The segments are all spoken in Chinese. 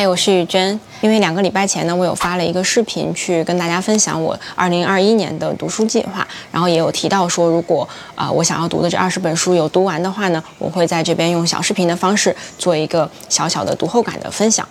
嗨，我是雨娟。因为两个礼拜前呢，我有发了一个视频去跟大家分享我二零二一年的读书计划，然后也有提到说，如果啊我想要读的这二十本书有读完的话呢，我会在这边用小视频的方式做一个小小的读后感的分享。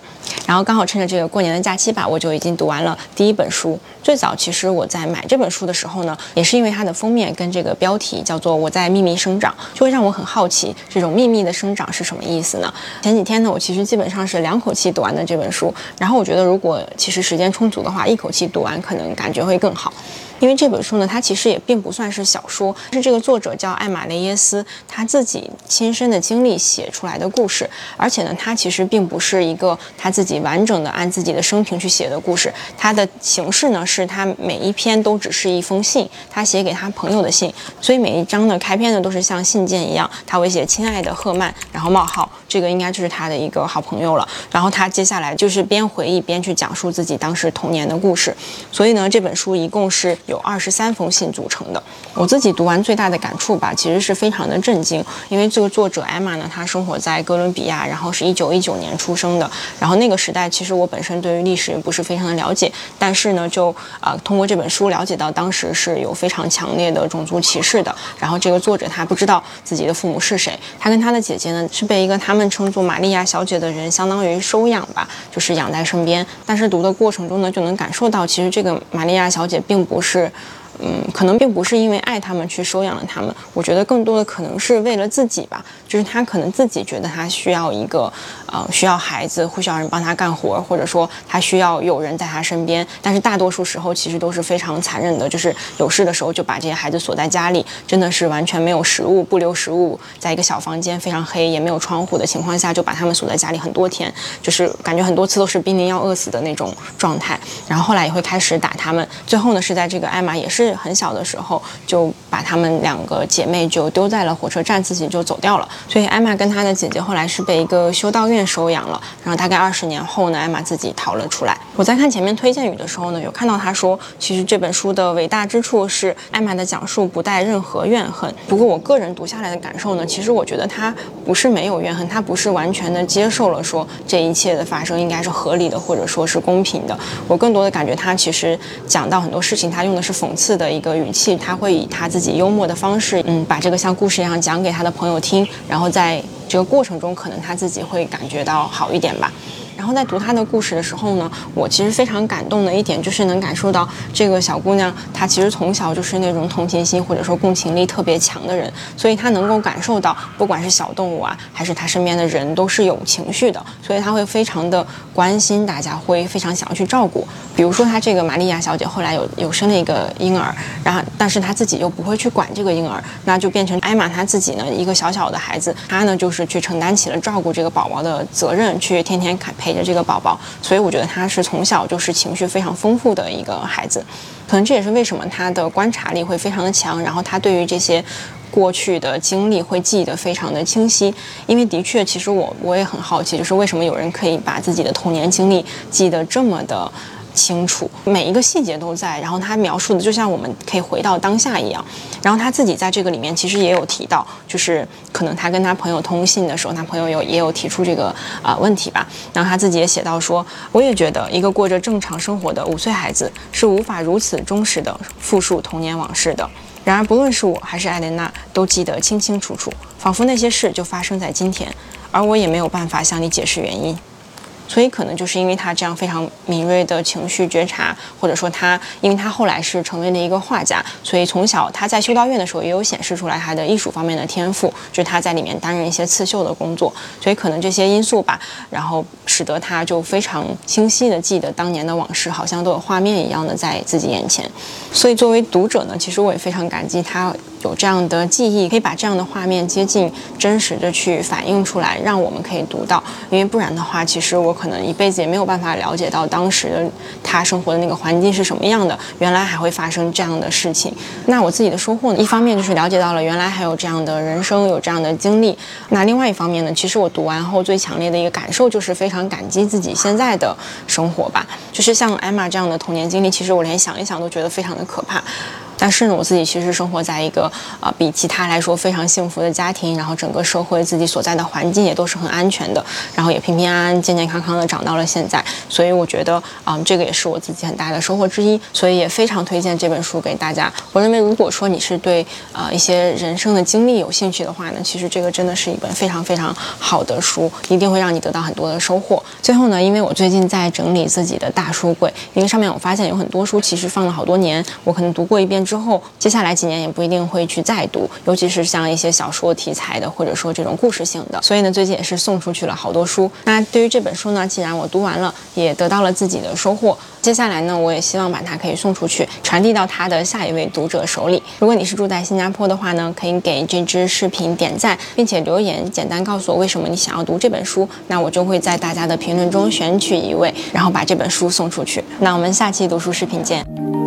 然后刚好趁着这个过年的假期吧，我就已经读完了第一本书。最早其实我在买这本书的时候呢，也是因为它的封面跟这个标题叫做“我在秘密生长”，就会让我很好奇这种秘密的生长是什么意思呢？前几天呢，我其实基本上是两口气读完的这本书，然后我觉得如果其实时间充足的话，一口气读完可能感觉会更好。因为这本书呢，它其实也并不算是小说，是这个作者叫艾玛雷耶斯他自己亲身的经历写出来的故事。而且呢，它其实并不是一个他自己完整的按自己的生平去写的故事。它的形式呢，是他每一篇都只是一封信，他写给他朋友的信。所以每一章的开篇呢，都是像信件一样，他会写“亲爱的赫曼”，然后冒号，这个应该就是他的一个好朋友了。然后他接下来就是边回忆边去讲述自己当时童年的故事。所以呢，这本书一共是。有二十三封信组成的。我自己读完最大的感触吧，其实是非常的震惊，因为这个作者艾玛呢，她生活在哥伦比亚，然后是一九一九年出生的。然后那个时代，其实我本身对于历史不是非常的了解，但是呢，就啊通过这本书了解到当时是有非常强烈的种族歧视的。然后这个作者他不知道自己的父母是谁，他跟他的姐姐呢是被一个他们称作玛利亚小姐的人相当于收养吧，就是养在身边。但是读的过程中呢，就能感受到其实这个玛利亚小姐并不是。嗯，可能并不是因为爱他们去收养了他们，我觉得更多的可能是为了自己吧。就是他可能自己觉得他需要一个，呃，需要孩子，会需要人帮他干活，或者说他需要有人在他身边。但是大多数时候其实都是非常残忍的，就是有事的时候就把这些孩子锁在家里，真的是完全没有食物，不留食物，在一个小房间非常黑也没有窗户的情况下，就把他们锁在家里很多天，就是感觉很多次都是濒临要饿死的那种状态。然后后来也会开始打他们，最后呢是在这个艾玛也是很小的时候就把他们两个姐妹就丢在了火车站，自己就走掉了。所以艾玛跟她的姐姐后来是被一个修道院收养了，然后大概二十年后呢，艾玛自己逃了出来。我在看前面推荐语的时候呢，有看到他说，其实这本书的伟大之处是艾玛的讲述不带任何怨恨。不过我个人读下来的感受呢，其实我觉得他不是没有怨恨，他不是完全的接受了说这一切的发生应该是合理的或者说是公平的。我更多的感觉他其实讲到很多事情，他用的是讽刺的一个语气，他会以他自己幽默的方式，嗯，把这个像故事一样讲给他的朋友听。然后在这个过程中，可能他自己会感觉到好一点吧。然后在读她的故事的时候呢，我其实非常感动的一点就是能感受到这个小姑娘她其实从小就是那种同情心或者说共情力特别强的人，所以她能够感受到不管是小动物啊，还是她身边的人都是有情绪的，所以她会非常的关心大家，会非常想要去照顾。比如说她这个玛利亚小姐后来有有生了一个婴儿，然后但是他自己又不会去管这个婴儿，那就变成艾玛他自己呢一个小小的孩子，他呢就是去承担起了照顾这个宝宝的责任，去天天看。陪着这个宝宝，所以我觉得他是从小就是情绪非常丰富的一个孩子，可能这也是为什么他的观察力会非常的强，然后他对于这些过去的经历会记得非常的清晰。因为的确，其实我我也很好奇，就是为什么有人可以把自己的童年经历记得这么的。清楚，每一个细节都在，然后他描述的就像我们可以回到当下一样。然后他自己在这个里面其实也有提到，就是可能他跟他朋友通信的时候，他朋友有也有提出这个啊问题吧。然后他自己也写到说，我也觉得一个过着正常生活的五岁孩子是无法如此忠实的复述童年往事的。然而不论是我还是艾莲娜，都记得清清楚楚，仿佛那些事就发生在今天，而我也没有办法向你解释原因。所以可能就是因为他这样非常敏锐的情绪觉察，或者说他，因为他后来是成为了一个画家，所以从小他在修道院的时候也有显示出来他的艺术方面的天赋，就是他在里面担任一些刺绣的工作，所以可能这些因素吧，然后使得他就非常清晰的记得当年的往事，好像都有画面一样的在自己眼前。所以作为读者呢，其实我也非常感激他。有这样的记忆，可以把这样的画面接近真实的去反映出来，让我们可以读到。因为不然的话，其实我可能一辈子也没有办法了解到当时的他生活的那个环境是什么样的。原来还会发生这样的事情。那我自己的收获呢？一方面就是了解到了原来还有这样的人生，有这样的经历。那另外一方面呢，其实我读完后最强烈的一个感受就是非常感激自己现在的生活吧。就是像艾玛这样的童年经历，其实我连想一想都觉得非常的可怕。但是呢，我自己其实生活在一个啊比其他来说非常幸福的家庭，然后整个社会自己所在的环境也都是很安全的，然后也平平安安、健健康康的长到了现在。所以我觉得啊，这个也是我自己很大的收获之一。所以也非常推荐这本书给大家。我认为，如果说你是对啊一些人生的经历有兴趣的话呢，其实这个真的是一本非常非常好的书，一定会让你得到很多的收获。最后呢，因为我最近在整理自己的大书柜，因为上面我发现有很多书其实放了好多年，我可能读过一遍之后，接下来几年也不一定会去再读，尤其是像一些小说题材的，或者说这种故事性的。所以呢，最近也是送出去了好多书。那对于这本书呢，既然我读完了，也得到了自己的收获，接下来呢，我也希望把它可以送出去，传递到他的下一位读者手里。如果你是住在新加坡的话呢，可以给这支视频点赞，并且留言，简单告诉我为什么你想要读这本书，那我就会在大家的评论中选取一位，然后把这本书送出去。那我们下期读书视频见。